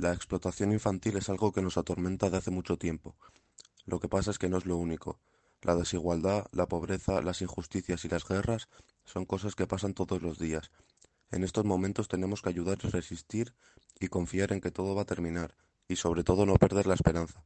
La explotación infantil es algo que nos atormenta de hace mucho tiempo. Lo que pasa es que no es lo único. La desigualdad, la pobreza, las injusticias y las guerras son cosas que pasan todos los días. En estos momentos tenemos que ayudar a resistir y confiar en que todo va a terminar, y sobre todo no perder la esperanza.